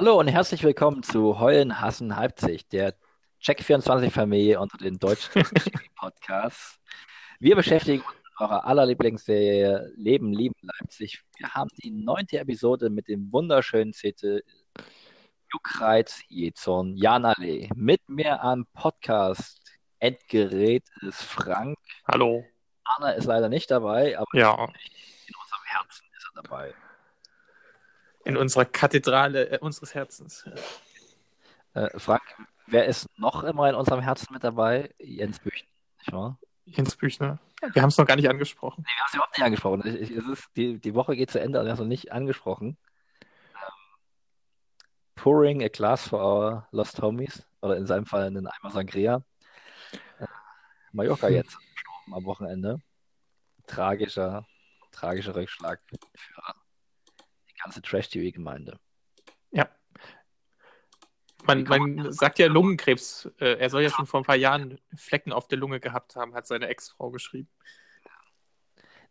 Hallo und herzlich willkommen zu Heulen, Hassen, Halbzig, der Check24-Familie unter den deutschen Podcasts. Wir beschäftigen uns mit eurer aller Lieblingsserie Leben, Lieben, Leipzig. Wir haben die neunte Episode mit dem wunderschönen Titel Juckreiz, Jezorn, Janale. Mit mir am Podcast Endgerät ist Frank. Hallo. Anna ist leider nicht dabei, aber Ja, in unserem Herzen ist er dabei. In unserer Kathedrale äh, unseres Herzens. Äh, Frank, wer ist noch immer in unserem Herzen mit dabei? Jens Büchner, nicht wahr? Jens Büchner. Wir haben es noch gar nicht angesprochen. Nee, wir haben es überhaupt nicht angesprochen. Ich, ich, ist, die, die Woche geht zu Ende und wir haben es noch nicht angesprochen. Ähm, pouring a glass for our lost homies. Oder in seinem Fall einen Eimer Sangria. Äh, Mallorca jetzt am Wochenende. Tragischer, tragischer Rückschlag für ganze Trash-TV-Gemeinde. Ja. Man, man sagt ja Lungenkrebs. Äh, er soll ja schon vor ein paar Jahren Flecken auf der Lunge gehabt haben, hat seine Ex-Frau geschrieben.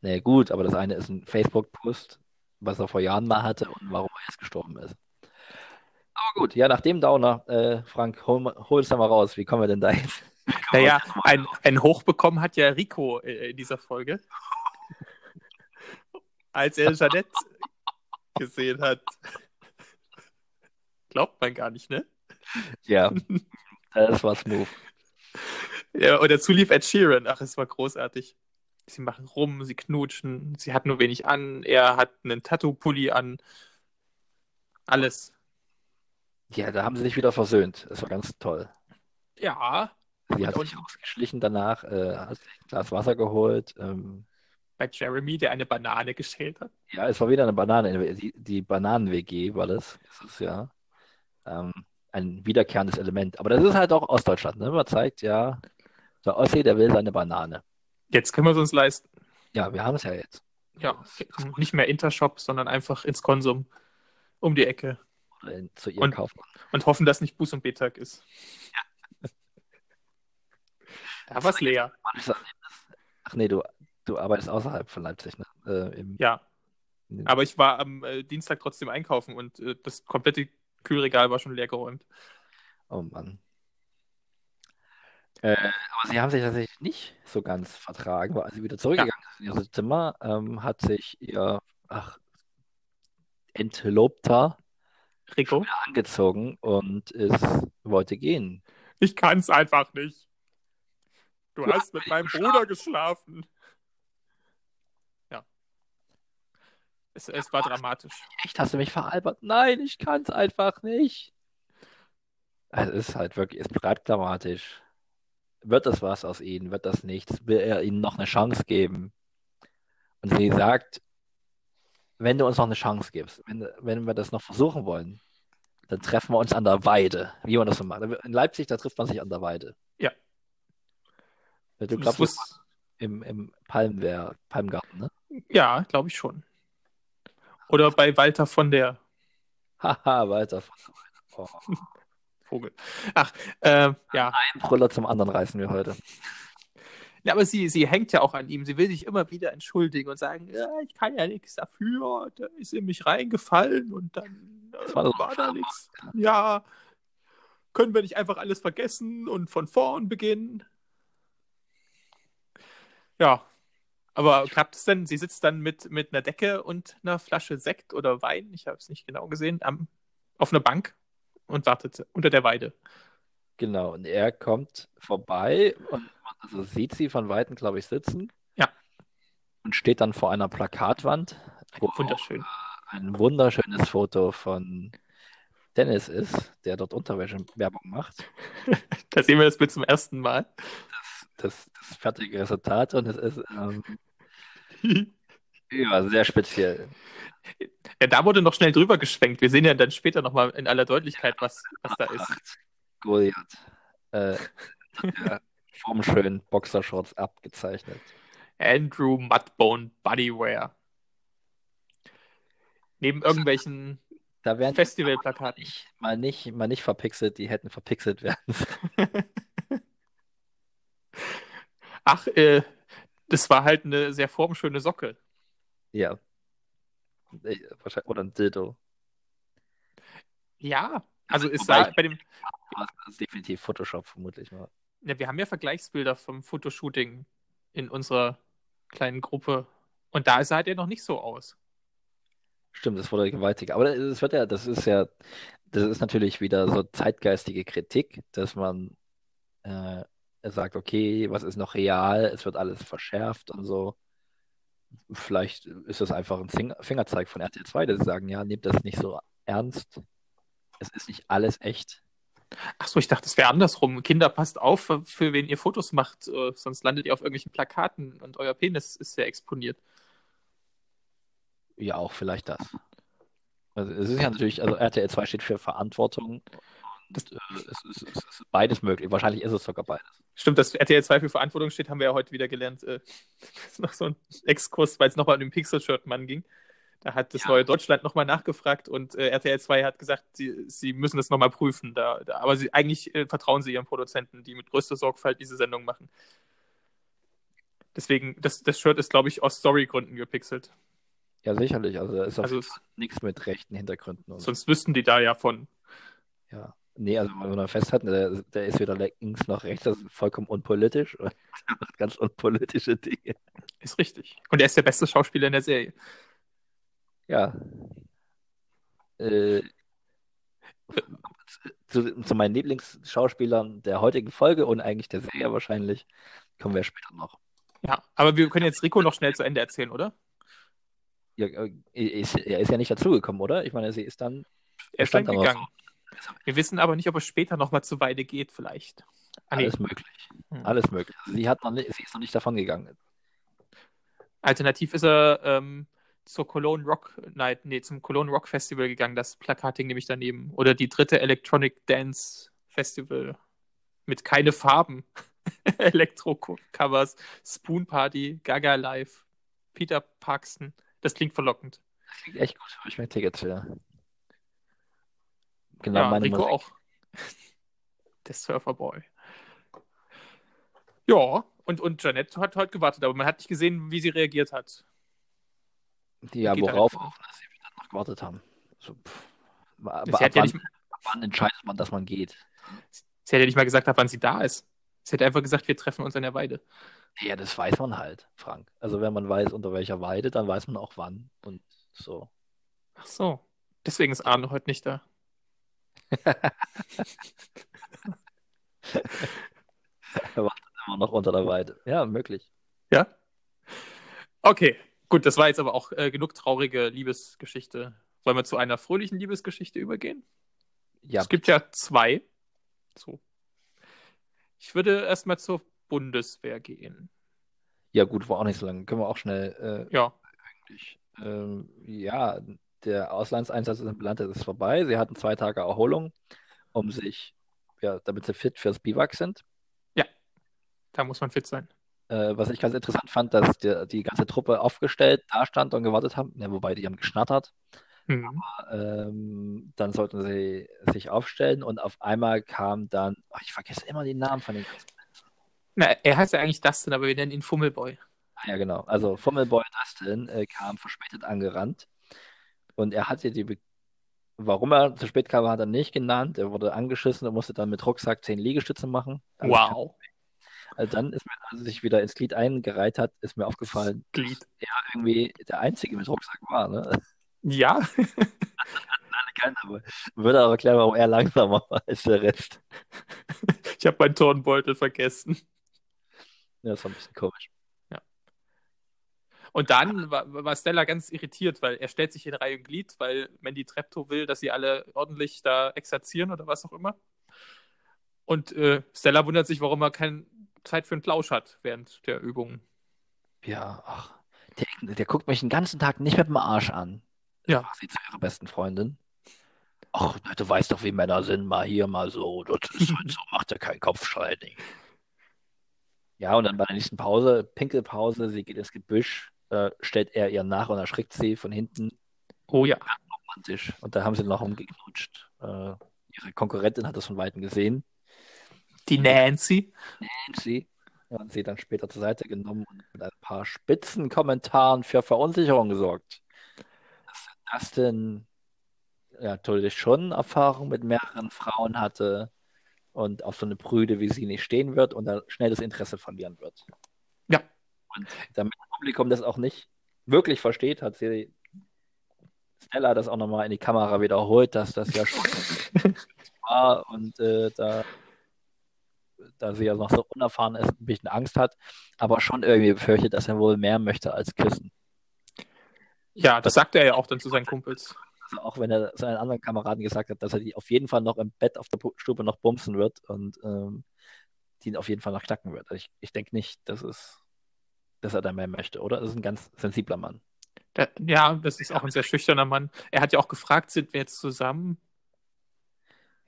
Nee, gut, aber das eine ist ein Facebook-Post, was er vor Jahren mal hatte und warum er jetzt gestorben ist. Aber gut, ja, nach dem Downer, äh, Frank, hol, hol es da mal raus. Wie kommen wir denn da jetzt? Naja, ein, ein Hoch bekommen hat ja Rico äh, in dieser Folge. Als er Jeanette gesehen hat. Glaubt man gar nicht, ne? Ja, das war smooth. Ja, und dazu lief Ed Sheeran. Ach, es war großartig. Sie machen rum, sie knutschen, sie hat nur wenig an, er hat einen Tattoo-Pulli an. Alles. Ja, da haben sie sich wieder versöhnt. Das war ganz toll. Ja, Sie hat sich ausgeschlichen danach, äh, hat sich ein Glas Wasser geholt. Ähm, bei Jeremy, der eine Banane geschält hat. ja, es war wieder eine Banane. Die, die Bananen-WG war das. Das ist ja ähm, ein wiederkehrendes Element. Aber das ist halt auch Ostdeutschland. Ne? Man zeigt, ja, der Ossi, der will seine Banane. Jetzt können wir es uns leisten. Ja, wir haben es ja jetzt. Ja, nicht mehr Intershop, sondern einfach ins Konsum um die Ecke in, zu ihr Und- kaufen. und hoffen, dass nicht Buß- und Betag ist. Da war's leer. Manches Erlebnis. Ach nee, du, du arbeitest außerhalb von Leipzig, ne? Äh, im, Ja, aber ich war am äh, Dienstag trotzdem einkaufen und äh, das komplette Kühlregal war schon leer geräumt. Oh Mann. Äh, aber sie haben sich tatsächlich nicht so ganz vertragen, weil als sie wieder zurückgegangen ist in ihr Zimmer, ähm, hat sich ihr ach, Entlobter Rico? angezogen und ist, wollte gehen. Ich kann's einfach nicht. Du Du hast hast mit meinem ihm Bruder geschlafen. Es, es war dramatisch. Echt, hast du mich veralbert? Nein, ich kann es einfach nicht. Es ist halt wirklich, es bleibt dramatisch. Wird das was aus ihnen? Wird das nichts? Will er ihnen noch eine Chance geben? Und sie sagt, wenn du uns noch eine Chance gibst, wenn, wenn wir das noch versuchen wollen, dann treffen wir uns an der Weide, wie man das so macht. In Leipzig, da trifft man sich an der Weide. Ja. Du glaubst, wusste- im, im Palmwehr, Palmgarten, ne? ja, glaube ich schon. Oder bei Walter von der Haha, weiter. Oh. Vogel. Ach, äh, ja. Ein Brüller zum anderen reißen wir heute. ja. Aber sie, sie hängt ja auch an ihm. Sie will sich immer wieder entschuldigen und sagen, ja, ich kann ja nichts dafür. Da ist in mich reingefallen und dann äh, war war da nichts. Ja, können wir nicht einfach alles vergessen und von vorn beginnen? Ja, aber klappt es denn? Sie sitzt dann mit, mit einer Decke und einer Flasche Sekt oder Wein, ich habe es nicht genau gesehen, am, auf einer Bank und wartet unter der Weide. Genau, und er kommt vorbei und also sieht sie von Weitem, glaube ich, sitzen. Ja. Und steht dann vor einer Plakatwand, wo Wunderschön. ein wunderschönes Foto von Dennis ist, der dort Unterwäsche-Werbung macht. Da sehen wir das Bild zum ersten Mal. Das, das fertige Resultat und es ist ähm, ja, sehr speziell. Ja, da wurde noch schnell drüber geschwenkt. Wir sehen ja dann später nochmal in aller Deutlichkeit, was, was da ist. Acht Goliath. Äh, der formschön Boxershorts abgezeichnet. Andrew Mudbone Bodywear. Neben irgendwelchen Da werden Festivalplakaten. nicht, mal nicht, mal nicht verpixelt, die hätten verpixelt werden. Ach, äh, das war halt eine sehr formschöne Socke. Ja. Wahrscheinlich- Oder ein Dildo. Ja, also es Wobei sah bei dem. Das ist definitiv Photoshop, vermutlich mal. Ja, wir haben ja Vergleichsbilder vom Fotoshooting in unserer kleinen Gruppe. Und da sah der noch nicht so aus. Stimmt, das wurde gewaltig. Aber es wird ja, das ist ja, das ist natürlich wieder so zeitgeistige Kritik, dass man äh, sagt, okay, was ist noch real? Es wird alles verschärft und so. Vielleicht ist das einfach ein Finger- Fingerzeig von RTL 2, dass sie sagen, ja, nehmt das nicht so ernst. Es ist nicht alles echt. Ach so, ich dachte, es wäre andersrum. Kinder, passt auf, für, für wen ihr Fotos macht, äh, sonst landet ihr auf irgendwelchen Plakaten und euer Penis ist sehr exponiert. Ja, auch vielleicht das. Also es ist ja natürlich, also RTL 2 steht für Verantwortung. Und, äh, es, ist, es ist beides möglich. Wahrscheinlich ist es sogar beides. Stimmt, dass RTL 2 für Verantwortung steht, haben wir ja heute wieder gelernt. Äh, das ist noch so ein Exkurs, weil es nochmal um den Pixel-Shirt-Mann ging. Da hat das Ja. neue Deutschland nochmal nachgefragt und äh, RTL 2 hat gesagt, sie, sie müssen das nochmal prüfen. Da, da, aber sie, eigentlich äh, vertrauen sie ihren Produzenten, die mit größter Sorgfalt diese Sendung machen. Deswegen, das, das Shirt ist, glaube ich, aus Storygründen gepixelt. Ja, sicherlich. Also da ist Also es, nichts mit rechten Hintergründen. Sonst wüssten die da ja von. ja. Nee, also wenn man festhalten, der, der ist weder links noch rechts, das ist vollkommen unpolitisch und macht ganz unpolitische Dinge. Ist richtig. Und er ist der beste Schauspieler in der Serie. Ja. Äh, zu, zu meinen Lieblingsschauspielern der heutigen Folge und eigentlich der Serie wahrscheinlich kommen wir später noch. Ja, aber wir können jetzt Rico noch schnell zu Ende erzählen, oder? Ja, äh, ist, er ist ja nicht dazugekommen, oder? Ich meine, sie ist dann. Er ist dann gegangen. Wir wissen aber nicht, ob es später nochmal zu Weide geht, vielleicht. Ah, nee. Alles möglich. Hm. Alles möglich. Sie, hat noch nicht, sie ist noch nicht davon gegangen. Alternativ ist er ähm, zur Cologne Rock Night, nee, zum Cologne Rock Festival gegangen. Das Plakat hing nämlich daneben. Oder die dritte Electronic Dance Festival mit keine Farben. Elektro-Covers, Spoon Party, Gaga Live, Peter Parkson. Das klingt verlockend. Das klingt echt gut. Habe ich mir Tickets für. Genau Ja, meine Rico Musik. auch. Der Surferboy. Ja, und, und Janette hat heute gewartet, aber man hat nicht gesehen, wie sie reagiert hat. Ja, Geht worauf auch, dass sie dann noch gewartet haben. So. Ab, hat ja wann, nicht, ab wann entscheidet man, dass man geht? sie hat ja nicht mal gesagt, ab wann sie da ist. Sie hat einfach gesagt, wir treffen uns an der Weide. Ja, das weiß man halt, Frank. Also wenn man weiß, unter welcher Weide, dann weiß man auch wann und so. Ach so. Deswegen ist Arne heute nicht da. Er wartet immer noch unter der Weide. Ja, möglich. Ja? Okay, gut, das war jetzt aber auch äh, genug traurige Liebesgeschichte. Wollen wir zu einer fröhlichen Liebesgeschichte übergehen? Ja, Es gibt ja zwei. So. Ich würde erstmal zur Bundeswehr gehen. ja gut, war auch nicht so lange. Können wir auch schnell äh, Ja. eigentlich. Ähm, ja, der Auslandseinsatz in Belantes ist vorbei. Sie hatten zwei Tage Erholung, um sich, ja, damit sie fit fürs Biwak sind. Da muss man fit sein. Äh, was ich ganz interessant fand, dass der, die ganze Truppe aufgestellt da stand und gewartet haben. Ja, wobei die haben geschnattert. Mhm. Ähm, dann sollten sie sich aufstellen und auf einmal kam dann, ach, ich vergesse immer die Namen von den ganzen. Na, er heißt ja eigentlich Dustin, aber wir nennen ihn Fummelboy. Ah, ja, genau. Also Fummelboy Dustin äh, kam verspätet angerannt und er hatte die, warum er zu spät kam, hat er nicht genannt. Er wurde angeschissen und musste dann mit Rucksack zehn Liegestütze machen. Also, Wow. Also dann ist mir, als er sich wieder ins Glied eingereiht hat, ist mir aufgefallen, Glied. dass er irgendwie der Einzige mit Rucksack war. Ne? Ja. Keiner, aber würde aber erklären, warum er langsamer war als der Rest. ich habe meinen Turnbeutel vergessen. Ja, das war ein bisschen komisch. Und dann war, war Stella ganz irritiert, weil er stellt sich in Reihe und Glied, weil Mandy Treptow will, dass sie alle ordentlich da exerzieren oder was auch immer. Und äh, Stella wundert sich, warum er keine Zeit für einen Plausch hat während der Übung. Ja, ach, der, der guckt mich den ganzen Tag nicht mit dem Arsch an. Ja. Sagt sie zu ihrer besten Freundin. Ach, du weißt doch, wie Männer sind, mal hier, mal so. Das ist halt so, macht ja kein Kopfschalten. Ja, und dann bei der nächsten Pause, Pinkelpause, sie geht ins Gebüsch, äh, stellt er ihr nach und erschrickt sie von hinten Oh ja. romantisch. Und da haben sie noch umgeknutscht. Äh, ihre Konkurrentin hat das von Weitem gesehen. Die Nancy. Nancy. Und sie dann später zur Seite genommen und mit ein paar spitzen Kommentaren für Verunsicherung gesorgt. Dass Dustin ja, natürlich schon Erfahrung mit mehreren Frauen hatte und auf so eine Brüde wie sie nicht stehen wird und dann schnell das Interesse verlieren wird. Ja. Damit das Publikum das auch nicht wirklich versteht, hat sie Stella das auch nochmal in die Kamera wiederholt, dass das ja schon war und äh, da, da sie ja noch so unerfahren ist, ein bisschen Angst hat, aber schon irgendwie befürchtet, dass er wohl mehr möchte als küssen. Ja, das sagt er ja auch dann zu seinen Kumpels. Also auch wenn er seinen anderen Kameraden gesagt hat, dass er die auf jeden Fall noch im Bett auf der Stube noch bumsen wird und ähm, die auf jeden Fall noch knacken wird. Also ich, ich denke nicht, dass, es, dass er da mehr möchte, oder? Das ist ein ganz sensibler Mann. Der, ja, das ist auch ein sehr schüchterner Mann. Er hat ja auch gefragt, sind wir jetzt zusammen?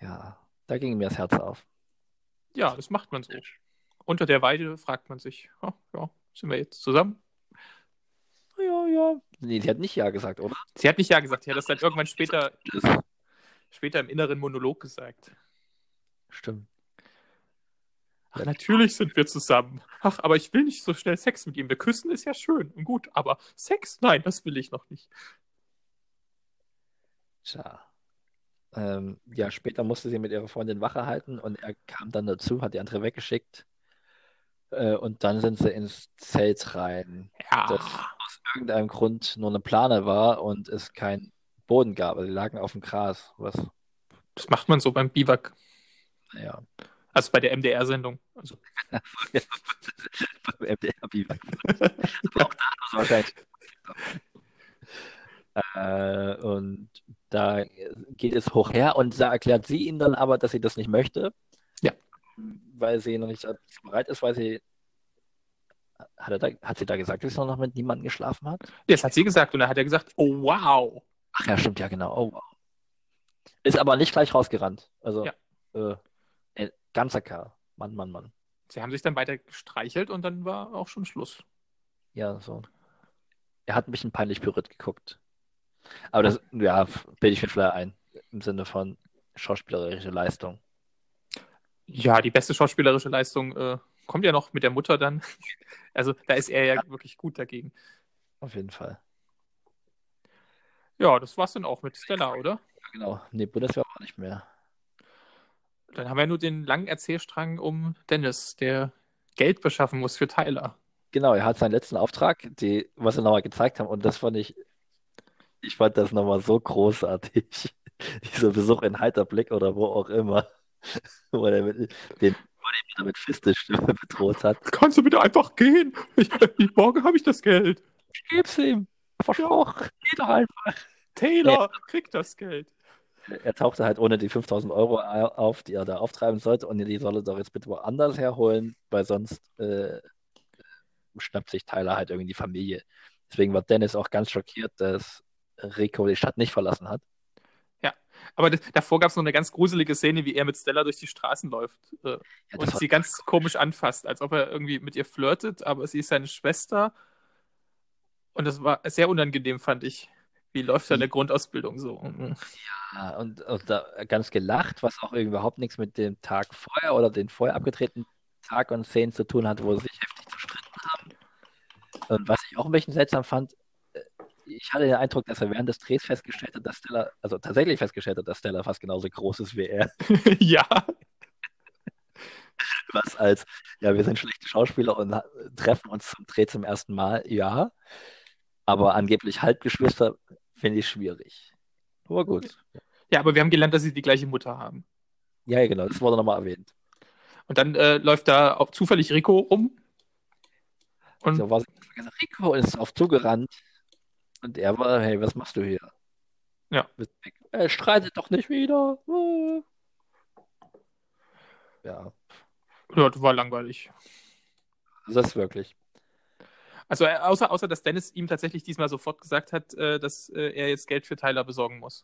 Ja, da ging mir das Herz auf. Ja, das macht man so. Unter der Weide fragt man sich, oh, ja, sind wir jetzt zusammen? Ja, ja. Nee, sie hat nicht Ja gesagt, oder? Sie hat nicht Ja gesagt, sie hat das dann irgendwann später, später im inneren Monolog gesagt. Stimmt. Ach, natürlich sind wir zusammen. Ach, aber ich will nicht so schnell Sex mit ihm. Wir küssen ist ja schön und gut, aber Sex? Nein, das will ich noch nicht. Tja. Ähm, ja, später musste sie mit ihrer Freundin Wache halten und er kam dann dazu, hat die andere weggeschickt. Äh, und dann sind sie ins Zelt rein. Ja. Das aus irgendeinem Grund nur eine Plane war und es keinen Boden gab. Also sie lagen auf dem Gras. Was, Das macht man so beim Biwak. naja, Also bei der MDR-Sendung. Also, beim MDR-Biwak. Aber auch da ist wahrscheinlich. Äh, und da geht es hoch her und da erklärt sie ihm dann aber, dass sie das nicht möchte. Ja. Weil sie noch nicht bereit ist, weil sie. Hat, da, hat sie da gesagt, dass sie noch mit niemandem geschlafen hat? das hat sie gesagt und dann hat er gesagt, oh wow. Ach ja, stimmt, ja, genau. Oh, wow. Ist aber nicht gleich rausgerannt. Also, Ja. äh, ganzer Kerl. Mann, Mann, Mann. Sie haben sich dann weiter gestreichelt und dann war auch schon Schluss. Ja, so. Er hat ein bisschen peinlich berührt geguckt. Aber das, ja, bilde ich mir vielleicht ein. Im Sinne von schauspielerische Leistung. Ja, die beste schauspielerische Leistung äh, kommt ja noch mit der Mutter dann. Also da ist er ja wirklich gut dagegen. Auf jeden Fall. Ja, das war's dann auch mit Stella, oder? Ja, genau. Nee, Bundeswehr war nicht mehr. Dann haben wir nur den langen Erzählstrang um Dennis, der Geld beschaffen muss für Tyler. Genau, er hat seinen letzten Auftrag, die, was sie nochmal gezeigt haben, und das fand ich, ich fand das nochmal so großartig. Dieser Besuch in Heiterblick oder wo auch immer, wo er mit, den, er wieder mit Fistestimme bedroht hat. Kannst du bitte einfach gehen? Ich, morgen habe ich das Geld. Ich geb's ihm. Versprochen. Geh doch einfach. Taylor kriegt das Geld. Er tauchte halt ohne die 5000 Euro auf, die er da auftreiben sollte, und die soll er doch jetzt bitte woanders herholen, weil sonst äh, schnappt sich Tyler halt irgendwie die Familie. Deswegen war Dennis auch ganz schockiert, dass Rico die Stadt nicht verlassen hat. Aber das, davor gab es noch eine ganz gruselige Szene, wie er mit Stella durch die Straßen läuft äh, Ja, und sie ganz komisch anfasst, als ob er irgendwie mit ihr flirtet, aber sie ist seine Schwester. Und das war sehr unangenehm, fand ich. Wie läuft seine Grundausbildung so? Mhm. Ja, und, und da ganz gelacht, was auch überhaupt nichts mit dem Tag vorher oder den vorher abgetretenen Tag und Szenen zu tun hat, wo sie sich heftig zerstritten haben. Und was ich auch ein bisschen seltsam fand, äh, ich hatte den Eindruck, dass er während des Drehs festgestellt hat, dass Stella, also tatsächlich festgestellt hat, dass Stella fast genauso groß ist wie er. ja, Was als, ja, wir sind schlechte Schauspieler und treffen uns zum Dreh zum ersten Mal, ja. Aber angeblich Halbgeschwister finde ich schwierig. Aber gut. ja, aber wir haben gelernt, dass sie die gleiche Mutter haben. Ja, genau, das wurde nochmal erwähnt. Und dann äh, läuft da auch zufällig Rico rum. Und So war Rico ist auf zugerannt. Und er war, hey, was machst du hier? Ja. Er streitet doch nicht wieder. Äh. Ja, ja, das war langweilig. das ist wirklich. Also äh, außer, außer, dass Dennis ihm tatsächlich diesmal sofort gesagt hat, äh, dass äh, er jetzt Geld für Tyler besorgen muss.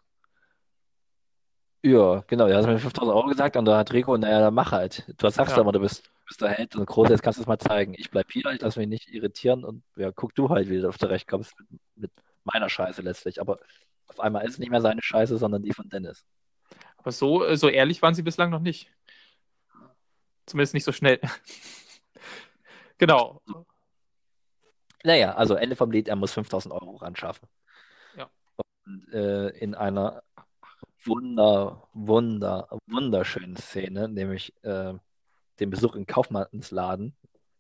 Ja, genau, er hat mir 5000 Euro gesagt und da hat Rico, naja, dann mach halt. Du sagst Ja. immer, du bist, bist der Held und groß, jetzt kannst du es mal zeigen. Ich bleib hier, ich lass mich nicht irritieren und ja, guck du halt, wie du auf zurechtkommst mit, mit meiner Scheiße letztlich. Aber auf einmal ist es nicht mehr seine Scheiße, sondern die von Dennis. Aber so, äh, so ehrlich waren sie bislang noch nicht. Zumindest nicht so schnell. genau. Naja, also Ende vom Lied, er muss 5000 Euro ran schaffen. Ja. Und äh, in einer wunder, wunder, wunderschönen Szene, nämlich äh, den Besuch im Kaufmannsladen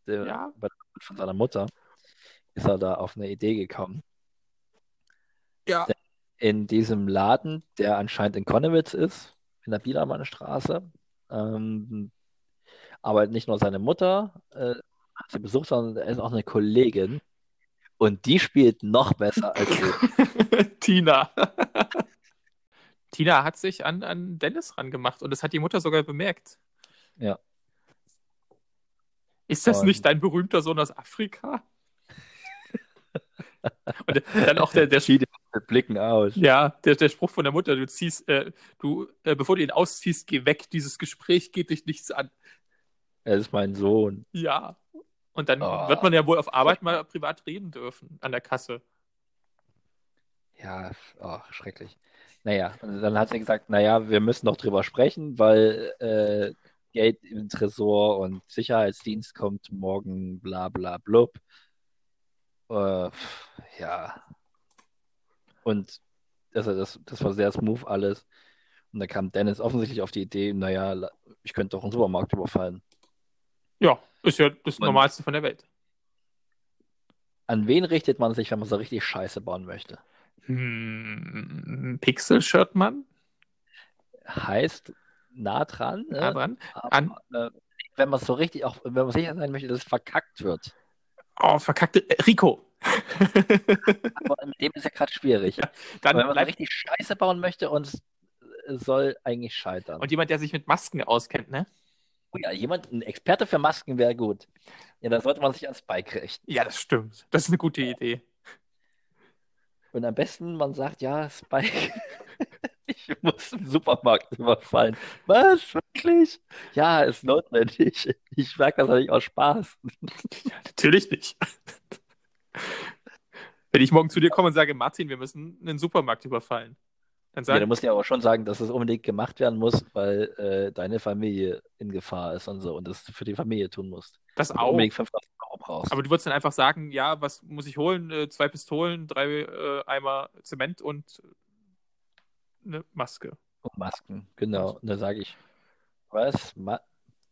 der, Ja. von seiner Mutter, ist er da auf eine Idee gekommen. Ja. In diesem Laden, der anscheinend in Konnewitz ist, in der Biedermannstraße, ähm, arbeitet nicht nur seine Mutter, äh, hat sie besucht, sondern er ist auch eine Kollegin. Und die spielt noch besser als sie. Tina. Tina hat sich an, an Dennis rangemacht und das hat die Mutter sogar bemerkt. Ja. Ist das Und- nicht dein berühmter Sohn aus Afrika? und dann auch der, der, mit Blicken aus. ja, der, der Spruch von der Mutter, du ziehst, äh, du, äh, bevor du ihn ausziehst, geh weg, dieses Gespräch geht dich nichts an. Er ist mein Sohn. Ja. Und dann Oh. wird man ja wohl auf Arbeit mal privat reden dürfen, an der Kasse. Ja, oh, schrecklich. Naja, und dann hat sie gesagt, naja, wir müssen noch drüber sprechen, weil äh, Geld im Tresor und Sicherheitsdienst kommt morgen, bla bla blub. Äh, ja. Und also das, das war sehr smooth alles. Und da kam Dennis offensichtlich auf die Idee, naja, ich könnte doch einen Supermarkt überfallen. Ja, ist ja das Und- Normalste von der Welt. An wen richtet man sich, wenn man so richtig Scheiße bauen möchte? Hm, Pixel-Shirt-Mann? Heißt nah dran, ne? Nah dran. Aber, An- äh, wenn man so richtig auch, wenn man sicher sein möchte, dass es verkackt wird. Oh, verkackte. Äh, Rico. Aber mit dem ist ja gerade schwierig. Dann Aber wenn man so bleibt, richtig Scheiße bauen möchte und es soll eigentlich scheitern. und jemand, der sich mit Masken auskennt, ne? Oh ja, jemand, ein Experte für Masken wäre gut. Ja, da sollte man sich ans Bike richten. Ja, das stimmt. Das ist eine gute Idee. Und am besten, man sagt, ja, Spike, ich muss im Supermarkt überfallen. Was? Wirklich? Ja, ist notwendig. Ich merke das natürlich aus Spaß. Ja, natürlich nicht. Wenn ich morgen zu dir komme und sage, Martin, wir müssen einen Supermarkt überfallen, dann Ja, du sagen, musst ja aber schon sagen, dass es unbedingt gemacht werden muss, weil äh, deine Familie in Gefahr ist und so und das für die Familie tun musst. das auch. unbedingt 5000 Euro brauchst. Aber du würdest dann einfach sagen, ja, was muss ich holen? Äh, zwei Pistolen, drei äh, Eimer Zement und eine Maske. Und Masken, genau. Und dann sage ich, was? Ma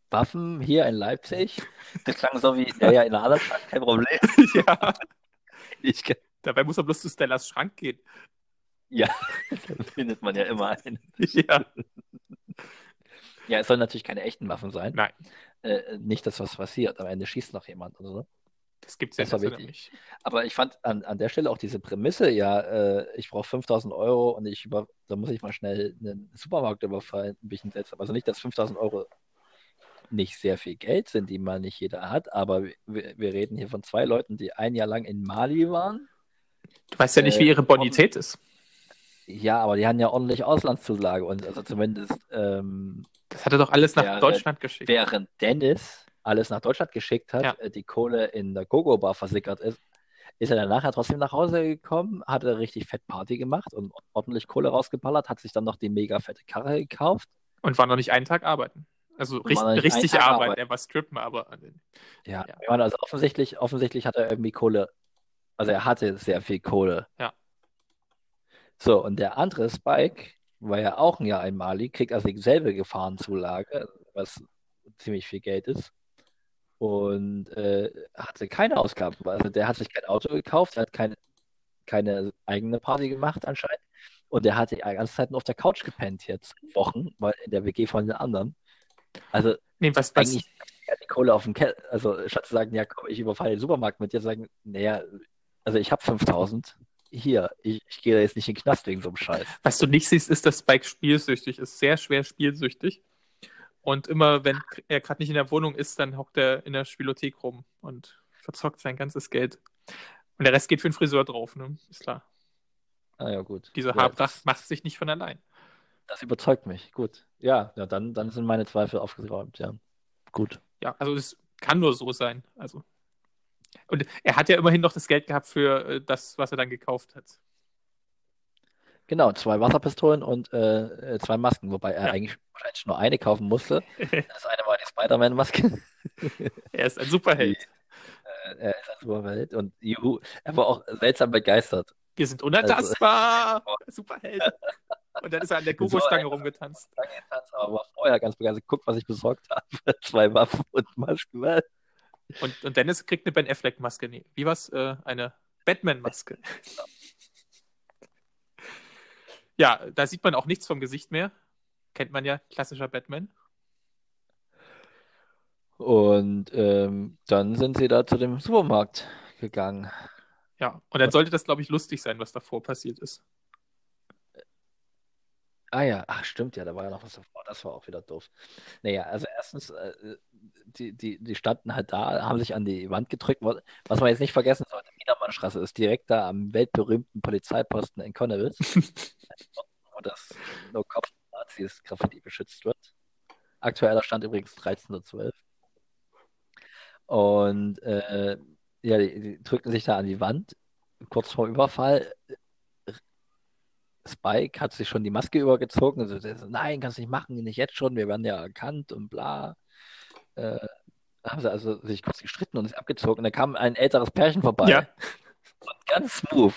Waffen hier in Leipzig? Das klang so wie, ja, ja, in einer anderen Stadt, kein Problem. ja, Ich, dabei muss er bloß zu Stellas Schrank gehen. Ja, da findet man ja immer einen. ja, Ja, es sollen natürlich keine echten Waffen sein. nein, Äh, nicht, dass was passiert. Am Ende schießt noch jemand oder so. das gibt's ja Das war nicht. Aber ich fand an, an der Stelle auch diese Prämisse, ja, äh, ich brauche 5000 Euro und ich über, da muss ich mal schnell einen Supermarkt überfallen, ein bisschen seltsam. Also nicht, dass 5000 Euro nicht sehr viel Geld sind, die mal nicht jeder hat, aber wir, wir reden hier von zwei Leuten, die ein Jahr lang in Mali waren. Du weißt ja nicht, wie Äh, ihre Bonität ist. Ja, aber die hatten ja ordentlich Auslandszulage und also zumindest ähm, Das hat er doch alles nach Ja, Deutschland geschickt. während Dennis alles nach Deutschland geschickt hat, Ja. äh, die Kohle in der Gogo-Bar versickert ist, ist er dann nachher trotzdem nach Hause gekommen, hat er richtig fett Party gemacht und ordentlich Kohle rausgeballert, hat sich dann noch die mega fette Karre gekauft. Und war noch nicht einen Tag arbeiten. Also richtig Tag arbeiten. arbeiten. Er war strippen, aber Ja, Ja. ich meine, also offensichtlich, offensichtlich hat er irgendwie Kohle, also er hatte sehr viel Kohle. Ja. So, und der andere Spike war ja auch ein Jahr in Mali, kriegt also dieselbe Gefahrenzulage, was ziemlich viel Geld ist. Und äh, hatte keine Ausgaben. Also der hat sich kein Auto gekauft, der hat keine, keine eigene Party gemacht anscheinend. Und der hat die ganze Zeit nur auf der Couch gepennt jetzt Wochen, weil in der WG von den anderen. Also nee, was, was, eigentlich die Kohle auf dem Keller, also statt zu sagen, ja komm, ich überfalle den Supermarkt mit dir, sagen, naja, also ich habe 5000, hier, ich, ich gehe da jetzt nicht in den Knast wegen so einem Scheiß. was du nicht siehst, ist, dass Spike spielsüchtig ist. Sehr schwer spielsüchtig. Und immer, wenn er gerade nicht in der Wohnung ist, dann hockt er in der Spielothek rum und verzockt sein ganzes Geld. Und der Rest geht für den Friseur drauf, ne? Ist klar. Ah ja, gut. Diese Ja, Haarpracht das, macht sich nicht von allein. das überzeugt mich, gut. Ja, ja dann, dann sind meine Zweifel aufgeräumt, ja. Gut. Ja, also es kann nur so sein. Also. Und er hat ja immerhin noch das Geld gehabt für äh, das, was er dann gekauft hat. Genau, zwei Wasserpistolen und äh, äh, zwei Masken, wobei er Ja. eigentlich wahrscheinlich nur eine kaufen musste. Das eine war die Spider-Man-Maske. er ist ein Superheld. Äh, er ist ein Superheld und juhu, er war auch seltsam begeistert. Wir sind unertastbar. Also Superheld. Und dann ist er an der Gogo-Stange rumgetanzt. Aber vorher ganz begeistert, guck, was ich besorgt habe. Zwei Waffen und Masken. Und, und Dennis kriegt eine Ben Affleck-Maske. Nee, wie war's? Äh, eine Batman-Maske. ja, da sieht man auch nichts vom Gesicht mehr. Kennt man ja, klassischer Batman. Und ähm, dann sind sie da zu dem Supermarkt gegangen. Ja, und dann sollte das, glaube ich, lustig sein, was davor passiert ist. Ah ja, ach stimmt ja, da war ja noch was davor, das war auch wieder doof. Naja, also erstens, äh, die, die, die standen halt da, haben sich an die Wand gedrückt. Was man jetzt nicht vergessen sollte, Niedermannstraße ist direkt da am weltberühmten Polizeiposten in Connewitz, wo das No-Kopf-Nazis-Graffiti beschützt wird. Aktueller Stand übrigens 13.12 Und äh, ja, die, die drückten sich da an die Wand, kurz vor Überfall. Spike hat sich schon die Maske übergezogen. Also so, nein, kannst nicht machen, nicht jetzt schon, wir werden ja erkannt und bla. Äh, haben sie also sich kurz gestritten und ist abgezogen. Und da kam ein älteres Pärchen vorbei. Ja. Und ganz smooth.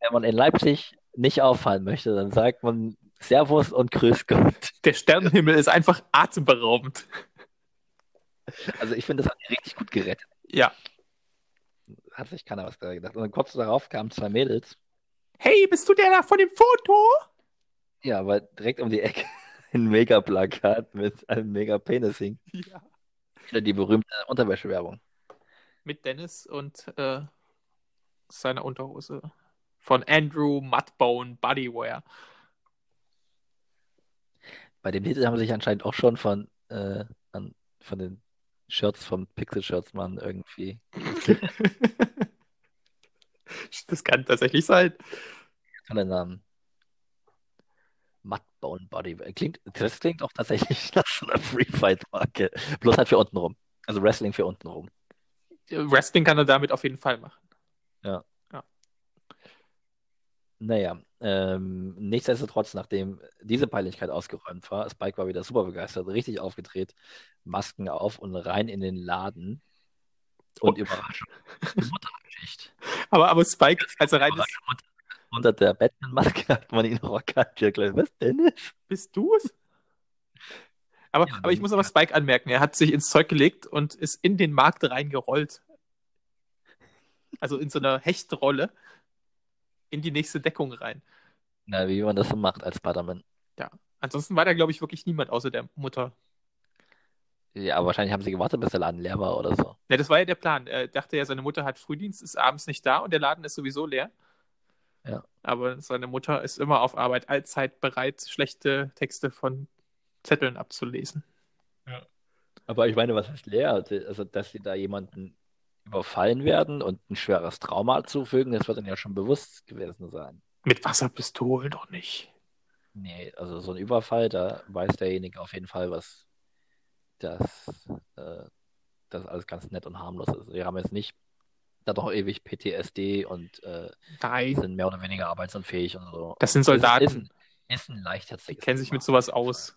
Wenn man in Leipzig nicht auffallen möchte, dann sagt man Servus und Grüß Gott. Der Sternenhimmel ist einfach atemberaubend. Also ich finde, das hat die richtig gut gerettet. Ja. Hat sich keiner was da gedacht. Und dann kurz darauf kamen zwei Mädels Hey, bist du der da von dem Foto? Ja, aber direkt um die Ecke ein Mega-Plakat mit einem Mega-Penis hing. Ja. Wieder die berühmte Unterwäschewerbung. Mit Dennis und äh, seiner Unterhose. Von Andrew Mudbone Bodywear. Bei dem Titel haben sie sich anscheinend auch schon von, äh, an, von den Shirts vom Pixel Shirts Mann irgendwie. das kann tatsächlich sein. Toller Namen. Mudbone Body. Klingt, das klingt auch tatsächlich nach so einer Free Fight Marke. Bloß halt für unten rum. Also Wrestling für unten rum. Wrestling kann er damit auf jeden Fall machen. Ja. ja. Naja, ähm, nichtsdestotrotz, nachdem diese Peinlichkeit ausgeräumt war, Spike war wieder super begeistert, richtig aufgedreht, Masken auf und rein in den Laden. Und oh. Überraschung. Aber, aber Spike, als er rein ist. Unter der Batman-Maske hat man ihn auch erkannt. Was, Dennis? Bist du es? Aber, ja, aber ich muss aber Spike anmerken, er hat sich ins Zeug gelegt und ist in den Markt reingerollt. Also in so einer Hechtrolle in die nächste Deckung rein. Na, wie man das so macht als Spider-Man. Ja. Ansonsten war da, glaube ich, wirklich niemand außer der Mutter. Ja, aber wahrscheinlich haben sie gewartet, bis der Laden leer war oder so. Ja, das war ja der Plan. Er dachte ja, seine Mutter hat Frühdienst, ist abends nicht da und der Laden ist sowieso leer. Ja. Aber seine Mutter ist immer auf Arbeit, allzeit bereit, schlechte Texte von Zetteln abzulesen. Ja. Aber ich meine, was heißt leer? Also, dass sie da jemanden überfallen werden und ein schweres Trauma zufügen, das wird dann ja schon bewusst gewesen sein. Mit Wasserpistolen doch nicht. Nee, also so ein Überfall, da weiß derjenige auf jeden Fall, was dass äh, das alles ganz nett und harmlos ist. Wir haben jetzt nicht da doch ewig PTSD und äh, sind mehr oder weniger arbeitsunfähig und so. Das sind Soldaten. Ist, ist, ein, ist ein. Die kennen sich mit sowas aus.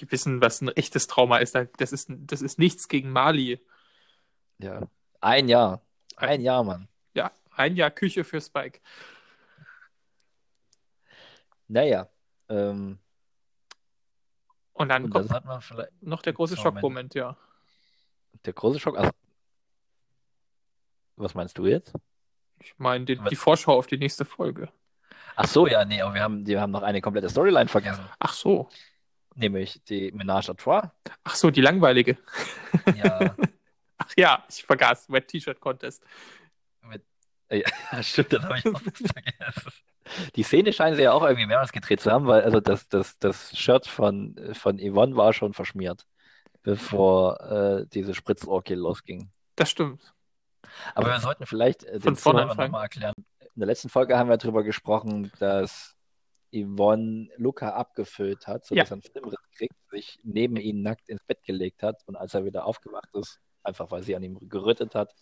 Die wissen, was ein echtes Trauma ist. Das ist, das ist nichts gegen Mali. Ja. Ein Jahr. Ein Jahr, Mann. Ja, ein Jahr Küche für Spike. Naja. Ähm, und dann und kommt noch der große Schockmoment, ja. Der große Schock, also, was meinst du jetzt? Ich meine die, die, Vorschau auf die nächste Folge. Ach so, ja, nee, aber wir haben, wir haben noch eine komplette Storyline vergessen. Ach so. Nämlich die Ménage à Trois. Ach so, die langweilige. Ja. Ach ja, ich vergaß, Wet T-Shirt Contest. Mit, äh, ja, stimmt, das habe ich noch vergessen. Die Szene scheinen sie ja auch irgendwie mehrmals gedreht zu haben, weil also das, das, das Shirt von, von Yvonne war schon verschmiert, bevor äh, diese Spritzorgie losging. Das stimmt. Aber wir sollten vielleicht äh, den Zuhörern nochmal erklären. In der letzten Folge haben wir darüber gesprochen, dass Yvonne Luca abgefüllt hat, sodass ja. er einen Filmriss kriegt, sich neben ihn nackt ins Bett gelegt hat und als er wieder aufgewacht ist, einfach weil sie an ihm gerüttet hat,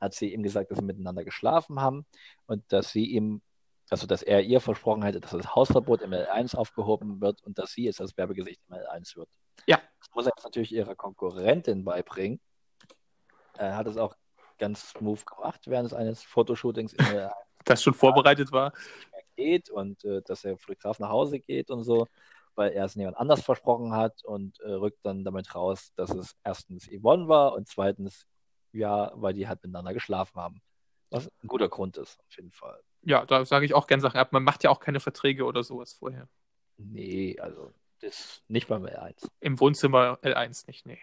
hat sie ihm gesagt, dass sie miteinander geschlafen haben und dass sie ihm also dass er ihr versprochen hätte, dass das Hausverbot im L1 aufgehoben wird und dass sie jetzt das Werbegesicht im L1 wird. Ja. Das muss er jetzt natürlich ihrer Konkurrentin beibringen. Er hat es auch ganz smooth gemacht während eines Fotoshootings im L1. Das schon vorbereitet war. geht und äh, dass der Fotograf nach Hause geht und so, weil er es jemand anders versprochen hat und äh, rückt dann damit raus, dass es erstens Yvonne war und zweitens, ja, weil die halt miteinander geschlafen haben. Was ein guter Grund ist, auf jeden Fall. Ja, da sage ich auch gerne Sachen ab. Man macht ja auch keine Verträge oder sowas vorher. Nee, also das nicht beim L1. Im Wohnzimmer L1 nicht, nee.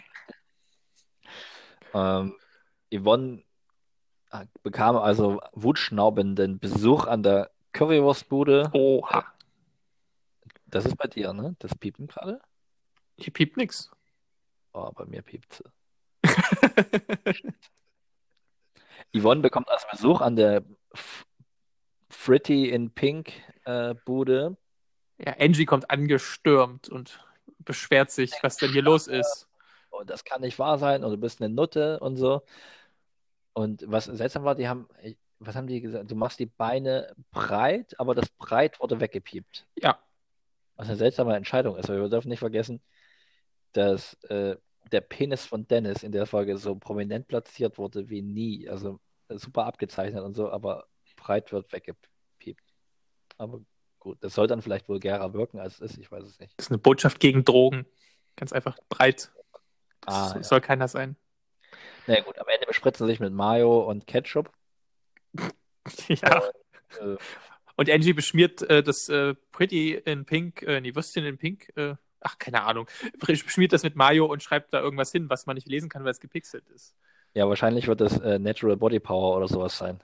Ähm, Yvonne äh, bekam also wutschnaubenden Besuch an der Currywurstbude. Oha. Das ist bei dir, ne? Das piepen gerade? Hier piept nix. Oh, bei mir piept sie. Yvonne bekommt also Besuch an der F Fritty in Pink äh, Bude. Ja, Angie kommt angestürmt und beschwert sich, was denn hier los ist. Und das kann nicht wahr sein und du bist eine Nutte und so. Und was seltsam war, die haben, was haben die gesagt? Du machst die Beine breit, aber das breit wurde weggepiept. Ja. Was eine seltsame Entscheidung ist, aber wir dürfen nicht vergessen, dass äh, der Penis von Dennis in der Folge so prominent platziert wurde wie nie. Also äh, super abgezeichnet und so, aber breit wird weggepiept. Aber gut, das soll dann vielleicht vulgärer wirken, als es ist, ich weiß es nicht. Das ist eine Botschaft gegen Drogen. Ganz einfach breit. Ah, ja. Soll keiner sein. Na ja, gut, am Ende bespritzen sie sich mit Mayo und Ketchup. ja. Äh, Und Angie beschmiert äh, das äh, Pretty in Pink, äh, nee, Würstchen in Pink, äh, ach, keine Ahnung, beschmiert das mit Mayo und schreibt da irgendwas hin, was man nicht lesen kann, weil es gepixelt ist. ja, wahrscheinlich wird das äh, Natural Body Power oder sowas sein.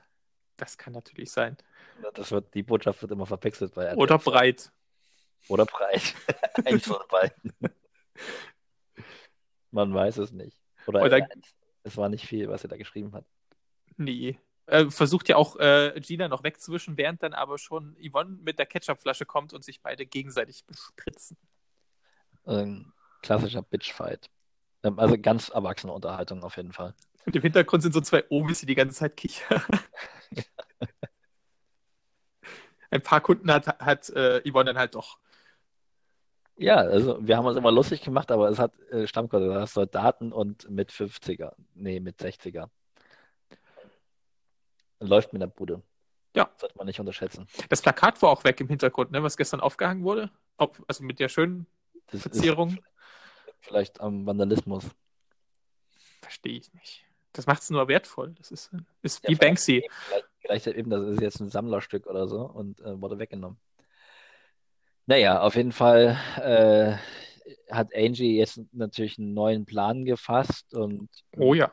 Das kann natürlich sein. Das wird, die Botschaft wird immer verpixelt bei RTL. Oder breit. Oder breit. Eins von beiden. Man weiß es nicht. Oder, Oder-. Es war nicht viel, was er da geschrieben hat. Nee. Äh, versucht ja auch äh, Gina noch wegzuwischen, während dann aber schon Yvonne mit der Ketchupflasche kommt und sich beide gegenseitig bespritzen. Ein klassischer Bitchfight. Ähm, Also ganz erwachsene Unterhaltung auf jeden Fall. Und im Hintergrund sind so zwei Omis, die die ganze Zeit kichern. Ein paar Kunden hat, hat äh, Yvonne dann halt doch. Ja, also wir haben uns immer lustig gemacht, aber es hat äh, Stammkunde, Soldaten und mit 50er, nee, mit 60er. Läuft mit der Bude. Ja. Sollte man nicht unterschätzen. Das Plakat war auch weg im Hintergrund, ne, was gestern aufgehangen wurde. Ob, also mit der schönen Das Verzierung. vielleicht am Vandalismus. Verstehe ich nicht. Das macht es nur wertvoll. Das ist, ist Ja, wie Banksy. Vielleicht, vielleicht eben, das ist jetzt ein Sammlerstück oder so und äh, wurde weggenommen. Naja, auf jeden Fall äh, hat Angie jetzt natürlich einen neuen Plan gefasst und Oh ja,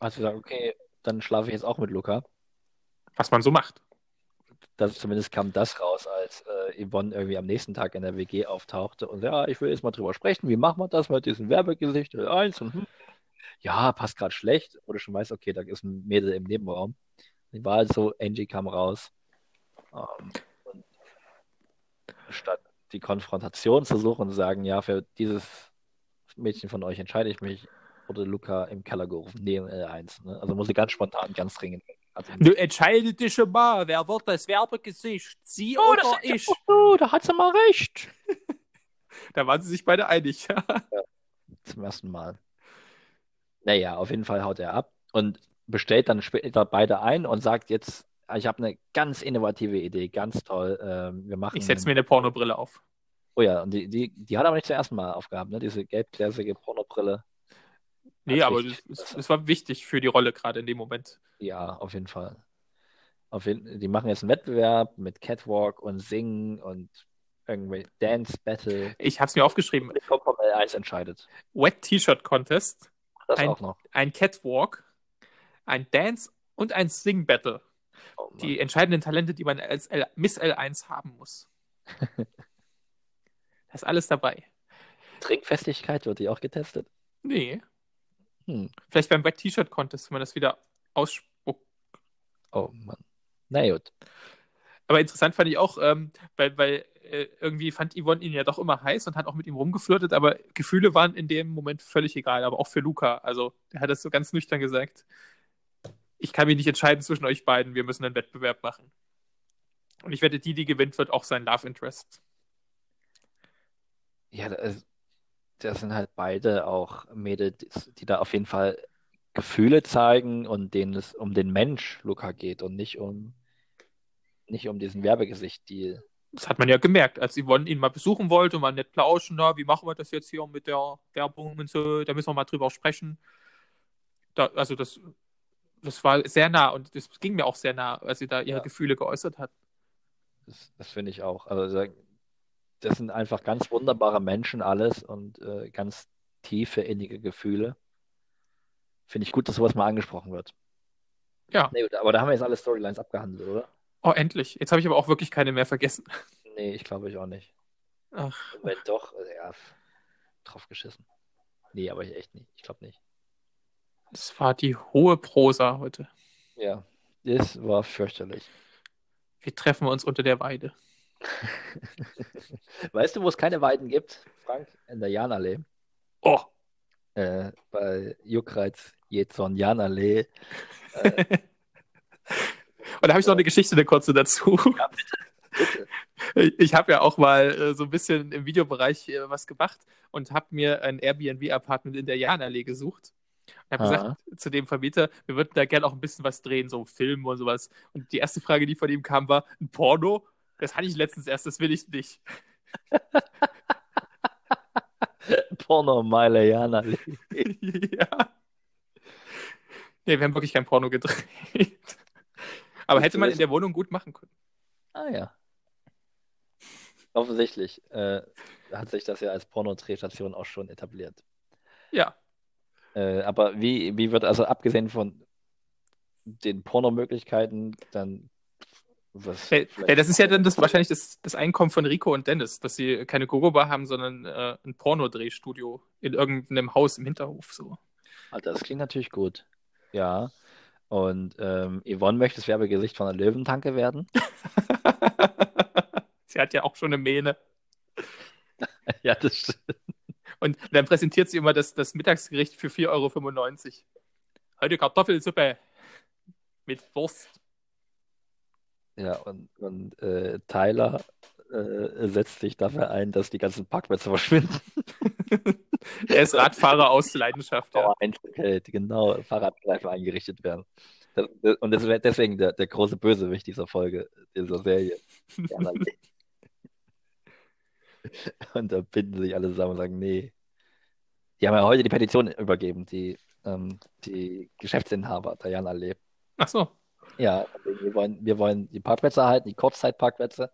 hat gesagt, okay, dann schlafe ich jetzt auch mit Luca. was man so macht. Das, zumindest kam das raus, als äh, Yvonne irgendwie am nächsten Tag in der WG auftauchte und ja, ich will jetzt mal drüber sprechen, wie machen wir das mit diesem Werbegesicht L1 und hm. ja, passt gerade schlecht, du schon weißt, okay, da ist ein Mädel im Nebenraum. Die war halt so, Angie kam raus. Ähm, statt die Konfrontation zu suchen und zu sagen, ja, für dieses Mädchen von euch entscheide ich mich, wurde Luca im Keller gerufen, neben L1. Ne? Also muss sie ganz spontan, ganz dringend. Also, Du entscheide dich schon mal, wer wird das Werbegesicht? Sie Oh, oder das ist ja- ich? oh, da hat sie mal recht. Da waren sie sich beide einig. Zum ersten Mal. Naja, auf jeden Fall haut er ab und bestellt dann später beide ein und sagt jetzt, ich habe eine ganz innovative Idee, ganz toll. Ähm, wir machen. ich setze mir eine Pornobrille auf. Oh ja, und die, die, die hat aber nicht zum ersten Mal aufgehabt, ne? Diese gelbgläsige Pornobrille. Nee, aber es, es war wichtig für die Rolle gerade in dem Moment. Ja, auf jeden Fall. Auf jeden, die machen jetzt einen Wettbewerb mit Catwalk und Singen und irgendwie Dance Battle. Ich habe es mir aufgeschrieben. Top L1 entscheidet. Wet T-Shirt Contest, Das Ein- auch noch. ein Catwalk, ein Dance und ein Sing Battle. Die entscheidenden Talente, die man als L Miss L1 haben muss. da ist alles dabei. Trinkfestigkeit wird die auch getestet. Nee. Hm. Vielleicht beim Wet T-Shirt Contest, wenn man das wieder ausspuckt. Oh Mann. Na gut. Aber interessant fand ich auch, ähm, weil, weil äh, irgendwie fand Yvonne ihn ja doch immer heiß und hat auch mit ihm rumgeflirtet, aber Gefühle waren in dem Moment völlig egal, aber auch für Luca. Also, der hat das so ganz nüchtern gesagt. Ich kann mich nicht entscheiden zwischen euch beiden, wir müssen einen Wettbewerb machen. Und ich wette, die, die gewinnt, wird auch sein Love Interest. Ja, das, das sind halt beide auch Mädels, die da auf jeden Fall Gefühle zeigen und denen es um den Mensch Luca geht und nicht um nicht um diesen Werbegesicht-Deal. Das hat man ja gemerkt, als Yvonne ihn mal besuchen wollte und mal nett plauschen, na, wie machen wir das jetzt hier mit der Werbung und so, da müssen wir mal drüber sprechen. Da, also das, das war sehr nah und das ging mir auch sehr nah, als sie da ihre Ja. Gefühle geäußert hat. Das, das finde ich auch. Also das sind einfach ganz wunderbare Menschen alles und äh, ganz tiefe, innige Gefühle. Finde ich gut, dass sowas mal angesprochen wird. Ja. Nee, aber da haben wir jetzt alle Storylines abgehandelt, oder? Oh, endlich. Jetzt habe ich aber auch wirklich keine mehr vergessen. Nee, ich glaube ich auch nicht. Ach, Und wenn doch, ja, drauf geschissen. Nee, aber ich echt nicht. Ich glaube nicht. Das war die hohe Prosa heute. Ja, das war fürchterlich. Wir treffen uns unter der Weide. Weißt du, wo es keine Weiden gibt, Frank? In der Janallee. Oh, Äh, bei Juckreiz, Jezorn, Janallee. und da habe ich noch eine Geschichte, eine kurze dazu. Ja, bitte. Ich habe ja auch mal äh, so ein bisschen im Videobereich äh, was gemacht und habe mir ein Airbnb-Apartment in der Jahnallee gesucht. Und habe gesagt zu dem Vermieter, wir würden da gerne auch ein bisschen was drehen, so Filme und sowas. Und die erste Frage, die von ihm kam, war: ein Porno? Das hatte ich letztens erst, das will ich nicht. Pornomeile Janallee. ja. Nee, wir haben wirklich kein Porno gedreht. Aber hätte man in der Wohnung gut machen können. Ah ja. Offensichtlich äh, hat sich das ja als Pornodrehstation auch schon etabliert. Ja. Äh, aber wie, wie wird also abgesehen von den Pornomöglichkeiten dann was? Ja, vielleicht- ja, das ist ja dann das, wahrscheinlich das, das Einkommen von Rico und Dennis, dass sie keine Gogo-Bar haben, sondern äh, ein Pornodrehstudio in irgendeinem Haus im Hinterhof. So. Alter, das klingt natürlich gut. Ja. Und ähm, Yvonne möchte das Werbegesicht von der Löwentanke werden. sie hat ja auch schon eine Mähne. ja, das stimmt. Und dann präsentiert sie immer das, das Mittagsgericht für 4,95 Euro. Heute Kartoffelsuppe mit Wurst. Ja, und, und äh, Tyler äh, setzt sich dafür ein, dass die ganzen Parkplätze verschwinden. Er ist Radfahrer aus Leidenschaft. Ja. Eintritt hält, genau, Fahrradreifen eingerichtet werden. Das, das, und das wäre deswegen der, der große Bösewicht dieser Folge, dieser Serie. Lee. und da binden sich alle zusammen und sagen, nee. Die haben ja heute die Petition übergeben, die, ähm, die Geschäftsinhaber der Jana Lee. Ach so. Ja, wir wollen, wir wollen die Parkplätze erhalten, die Kurzzeitparkplätze,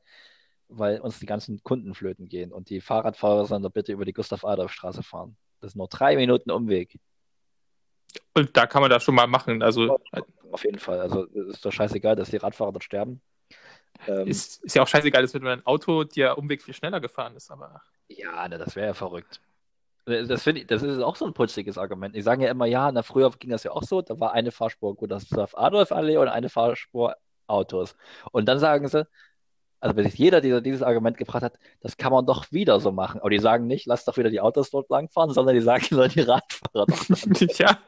weil uns die ganzen Kunden flöten gehen. Und die Fahrradfahrer sollen doch bitte über die Gustav-Adolf-Straße fahren. Das ist nur drei Minuten Umweg. Und da kann man das schon mal machen. Also Auf jeden Fall. Also es ist doch scheißegal, dass die Radfahrer dort sterben. Ähm, ist, ist ja auch scheißegal, dass mit einem Auto der Umweg viel schneller gefahren ist. Aber ja, ne, das wäre ja verrückt. Das finde ich, das ist auch so ein putziges Argument. Die sagen ja immer, ja, na, früher ging das ja auch so, da war eine Fahrspur Gustav-Adolf-Allee und eine Fahrspur Autos. Und dann sagen sie, also bis jeder, der dieses Argument gebracht hat, das kann man doch wieder so machen. Aber die sagen nicht, lass doch wieder die Autos dort langfahren, sondern die sagen, sollen die Radfahrer doch ja,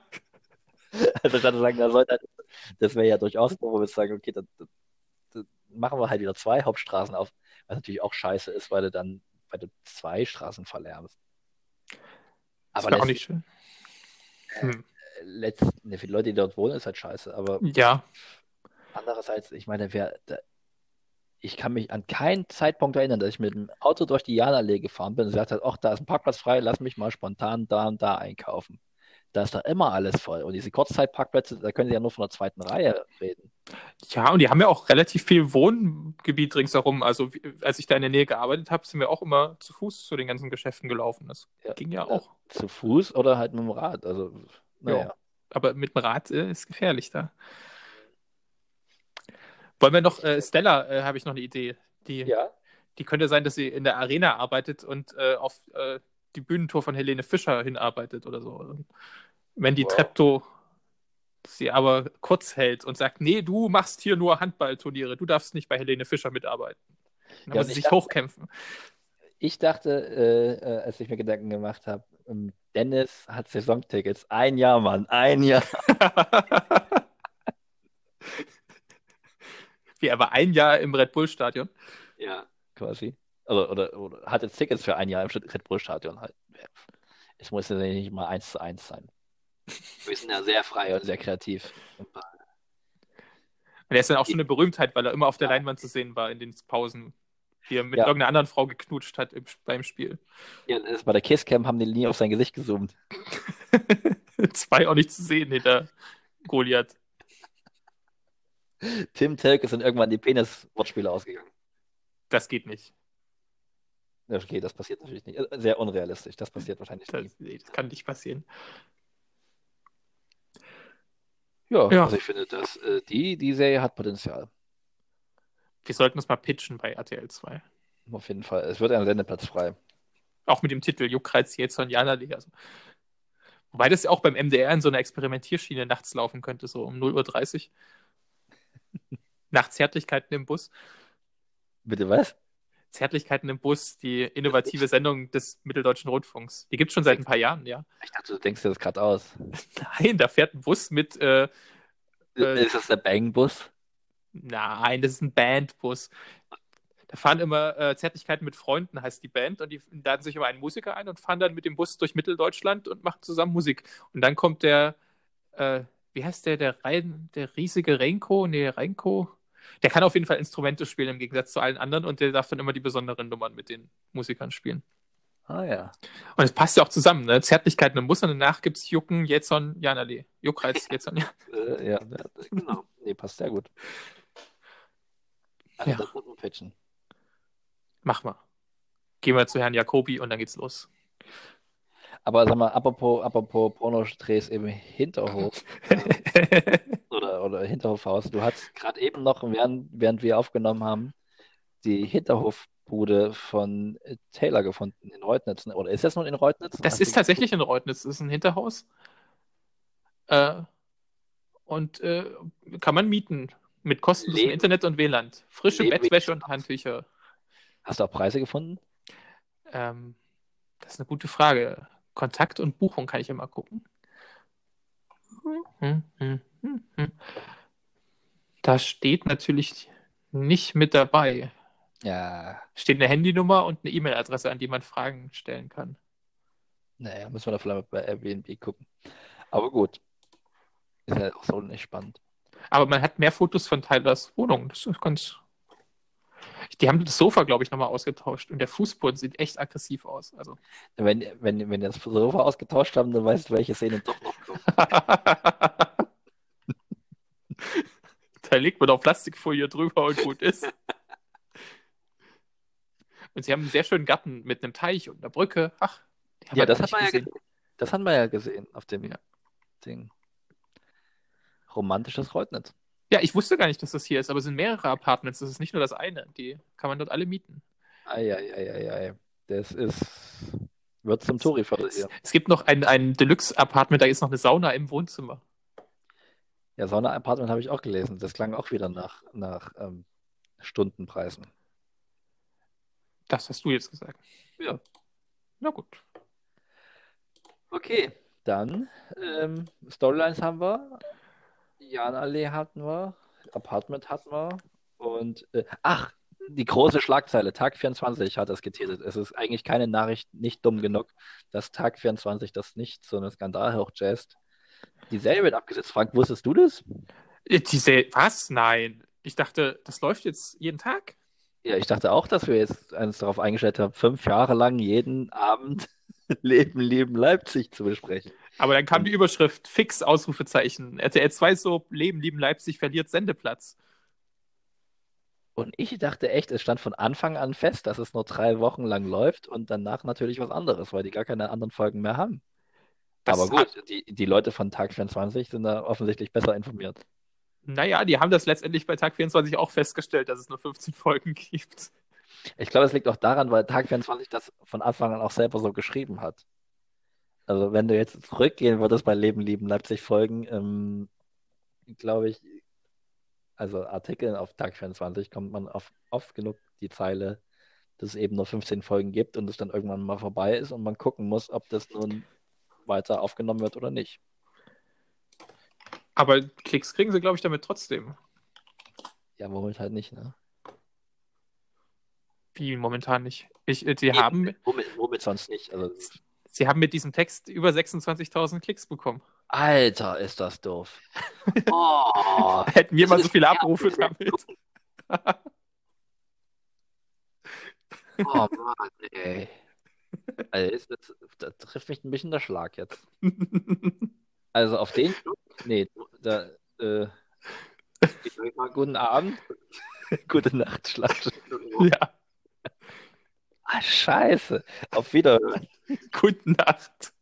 Also statt zu sagen, da sollte, das wäre ja durchaus, wo wir sagen, okay, dann machen wir halt wieder zwei Hauptstraßen auf, was natürlich auch scheiße ist, weil du dann, weil du zwei Straßen verlärmst. das Aber wäre auch letzt- nicht schön. Hm. letzt, ne, für die Leute, die dort wohnen, ist halt scheiße. Aber Ja, andererseits, ich meine, wer, da, ich kann mich an keinen Zeitpunkt erinnern, dass ich mit dem Auto durch die Janallee gefahren bin und gesagt habe, ach, da ist ein Parkplatz frei, lass mich mal spontan da und da einkaufen. Da ist doch immer alles voll. Und diese Kurzzeitparkplätze, da können Sie ja nur von der zweiten Reihe reden. ja, und die haben ja auch relativ viel Wohngebiet ringsherum. Also als ich da in der Nähe gearbeitet habe, sind wir auch immer zu Fuß zu den ganzen Geschäften gelaufen. Das Ja. ging ja Ja. auch. Zu Fuß oder halt mit dem Rad. Also, naja. Aber mit dem Rad äh, ist gefährlich da. Wollen wir noch, äh, Stella, äh, habe ich noch eine Idee. Die, Ja. die könnte sein, dass sie in der Arena arbeitet und äh, auf äh, die Bühnentour von Helene Fischer hinarbeitet oder so. Wenn die Wow. Treptow sie aber kurz hält und sagt, nee, du machst hier nur Handballturniere, du darfst nicht bei Helene Fischer mitarbeiten. Dann Ja, muss sie ich sich dachte- hochkämpfen. Ich dachte, äh, äh, als ich mir Gedanken gemacht habe, ähm, Dennis hat Saisontickets. Ein Jahr, Mann, ein Jahr. Wie, er war ein Jahr im Red Bull Stadion. Ja. Quasi. Also, oder, oder hat jetzt Tickets für ein Jahr im Red Bull Stadion halt. Es muss ja nicht mal eins zu eins sein. Wir sind ja sehr frei und sehr kreativ. Und er ist dann auch schon eine Berühmtheit, weil er immer auf der Leinwand zu sehen war in den Pausen. Wie er mit Ja. irgendeiner anderen Frau geknutscht hat im, beim Spiel. Ja, das ist bei der Kisscam haben die nie auf sein Gesicht gezoomt. Zwei auch nicht zu sehen hinter Goliath. Tim Telke sind irgendwann die Penis-Wortspiele ausgegangen. Das geht nicht. Ja, Okay, das passiert natürlich nicht. Äh, Sehr unrealistisch. Das passiert wahrscheinlich nie. Das, nee, das kann nicht passieren. Ja, Ja. also ich finde, dass äh, die, die Serie hat Potenzial. Wir sollten uns mal pitchen bei RTL 2. Auf jeden Fall. Es wird ein Sendeplatz frei. Auch mit dem Titel Juckreiz jetzt und Jana. Also. Wobei das ja auch beim MDR in so einer Experimentierschiene nachts laufen könnte, so um 0.30 Uhr. Nach Zärtlichkeiten im Bus. Bitte was? Zärtlichkeiten im Bus, die innovative Sendung des Mitteldeutschen Rundfunks. Die gibt es schon seit ein paar Jahren, ja. Ich dachte, du denkst dir das gerade aus. Nein, da fährt ein Bus mit, äh, Äh, ist das der Bang-Bus? nein, das ist ein Bandbus. Da fahren immer äh, Zärtlichkeiten mit Freunden, heißt die Band, und die laden sich immer einen Musiker ein und fahren dann mit dem Bus durch Mitteldeutschland und machen zusammen Musik. Und dann kommt der, äh, wie heißt der, der, Rein, der riesige Renko? Nee, Renko. Der kann auf jeden Fall Instrumente spielen im Gegensatz zu allen anderen und der darf dann immer die besonderen Nummern mit den Musikern spielen. Ah ja. Und es passt ja auch zusammen, ne? Zärtlichkeiten im Bus und danach gibt es Jucken, Jetson, Janale. Juckreiz, Jetson, ja. Äh, ja, genau. Nee, passt sehr gut. Also Ja. das muss man pitchen. Mach mal. Gehen wir zu Herrn Jacobi und dann geht's los. Aber sag mal, apropos, apropos Pornodrehs im Hinterhof oder, oder Hinterhofhaus, du hast gerade eben noch, während, während wir aufgenommen haben, die Hinterhofbude von Taylor gefunden in Reutnitz. ne? Oder ist das nun in Reutnitz? Das Hast ist tatsächlich in Reutnitz, das ist ein Hinterhaus. Äh, und äh, kann man mieten. Mit kostenlosem Internet und WLAN. Frische Leben Bettwäsche und. Handtücher. Hast du auch Preise gefunden? Ähm, das ist eine gute Frage. Kontakt und Buchung kann ich immer gucken. Hm, hm, hm. Da steht natürlich nicht mit dabei. Ja, Steht eine Handynummer und eine E-Mail-Adresse, an die man Fragen stellen kann. naja, müssen wir da vielleicht bei Airbnb gucken. Aber gut. Ist ja auch so nicht spannend. Aber man hat mehr Fotos von Tylers Wohnung. Das ist ganz. Die haben das Sofa, glaube ich, nochmal ausgetauscht. Und der Fußboden sieht echt aggressiv aus. Also. Wenn, wenn, wenn wir das Sofa ausgetauscht haben, dann weißt du, welche Szene doch noch kommt. da legt man auch Plastikfolie drüber und gut ist. Und sie haben einen sehr schönen Garten mit einem Teich und einer Brücke. Ach, die haben Ja, wir das hat man ja gesehen. gesehen. Das haben wir ja gesehen auf dem Ja. Ding. Romantisches Reutnitz. Ja, ich wusste gar nicht, dass das hier ist, aber es sind mehrere Apartments. Das ist nicht nur das eine. Die kann man dort alle mieten. Eieieiei. Das ist. Wird zum Touri-Viertel hier. Es gibt noch ein, ein Deluxe-Apartment, da ist noch eine Sauna im Wohnzimmer. Ja, Sauna-Apartment habe ich auch gelesen. Das klang auch wieder nach, nach ähm, Stundenpreisen. Das hast du jetzt gesagt. Ja. Na gut. Okay, dann ähm, Storylines haben wir. Janallee hatten wir. Apartment hatten wir. Und äh, ach, die große Schlagzeile. Tag 24 hat das geteasert. Es ist eigentlich keine Nachricht nicht dumm genug, dass Tag 24 das nicht so einen Skandal hochjazzt. Die Serie wird abgesetzt. Frank, wusstest du das? Äh, Diese, was? Nein. Ich dachte, das läuft jetzt jeden Tag. Ja, ich dachte auch, dass wir jetzt uns darauf eingestellt haben, fünf Jahre lang jeden Abend Leben, Leben Leipzig zu besprechen. Aber dann kam die Überschrift, fix, Ausrufezeichen. RTL 2 so, Leben, lieben Leipzig verliert Sendeplatz. Und ich dachte echt, es stand von Anfang an fest, dass es nur drei Wochen lang läuft und danach natürlich was anderes, weil die gar keine anderen Folgen mehr haben. Das Aber gut, die, die Leute von Tag 24 sind da offensichtlich besser informiert. Naja, die haben das letztendlich bei Tag 24 auch festgestellt, dass es nur 15 Folgen gibt. Ich glaube, es liegt auch daran, weil Tag 24 das von Anfang an auch selber so geschrieben hat. Also wenn du jetzt zurückgehen würdest bei Leben, Lieben, Leipzig Folgen, ähm, glaube ich, also Artikeln auf Tag 24 kommt man auf oft genug die Zeile, dass es eben nur 15 Folgen gibt und es dann irgendwann mal vorbei ist und man gucken muss, ob das nun weiter aufgenommen wird oder nicht. Aber Klicks kriegen sie, glaube ich, damit trotzdem. Ja, womit halt nicht, ne? Wie momentan nicht. Ich, äh, die, Eben. haben, Womit, womit sonst nicht? Also, sie haben mit diesem Text über 26.000 Klicks bekommen. Alter, ist das doof. Oh, Hätten wir das mal so viele. Abrufe damit. oh Mann, ey. Also, ist das, da trifft mich ein bisschen der Schlag jetzt. Also auf den, nee, da, äh, ich sag mal, guten Abend, gute Nacht, Schlaf. ja, Ah, scheiße. Auf Wiederhören. gute Nacht.